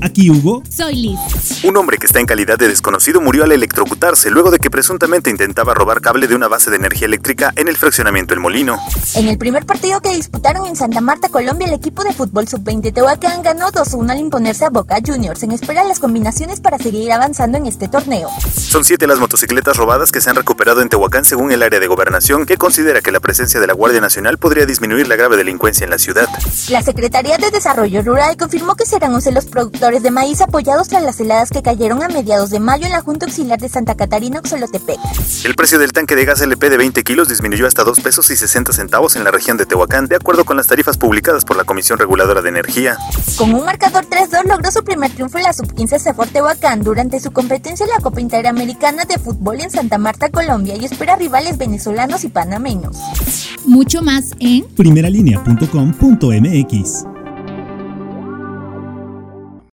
Aquí Hugo. Soy Liz. Un hombre que está en calidad de desconocido murió al electrocutarse luego de que presuntamente intentaba robar cable de una base de energía eléctrica en el fraccionamiento El Molino. En el primer partido que disputaron en Santa Marta, Colombia, el equipo de fútbol sub-20 Tehuacán ganó 2-1 al imponerse a Boca Juniors en espera las combinaciones para seguir avanzando en este torneo. Son siete las motocicletas robadas que se han recuperado en Tehuacán según el área de gobernación, que considera que la presencia de la Guardia Nacional podría disminuir la grave delincuencia en la ciudad. La Secretaría de Desarrollo Rural confirmó que serán 11 los productores de maíz apoyados tras las heladas que cayeron a mediados de mayo en la Junta Auxiliar de Santa Catarina, Oxolotepec. El precio del tanque de gas LP de 20 kilos disminuyó hasta 2 pesos y 60 centavos en la región de Tehuacán, de acuerdo con las tarifas publicadas por la Comisión Reguladora de Energía. Con un marcador 3-2 logró su primer triunfo en la Sub-15 Sefor Tehuacán durante su competencia en la Copa Interamericana de Fútbol en Santa Marta, Colombia, y espera rivales venezolanos y panameños. Mucho más en primeralinea.com.mx.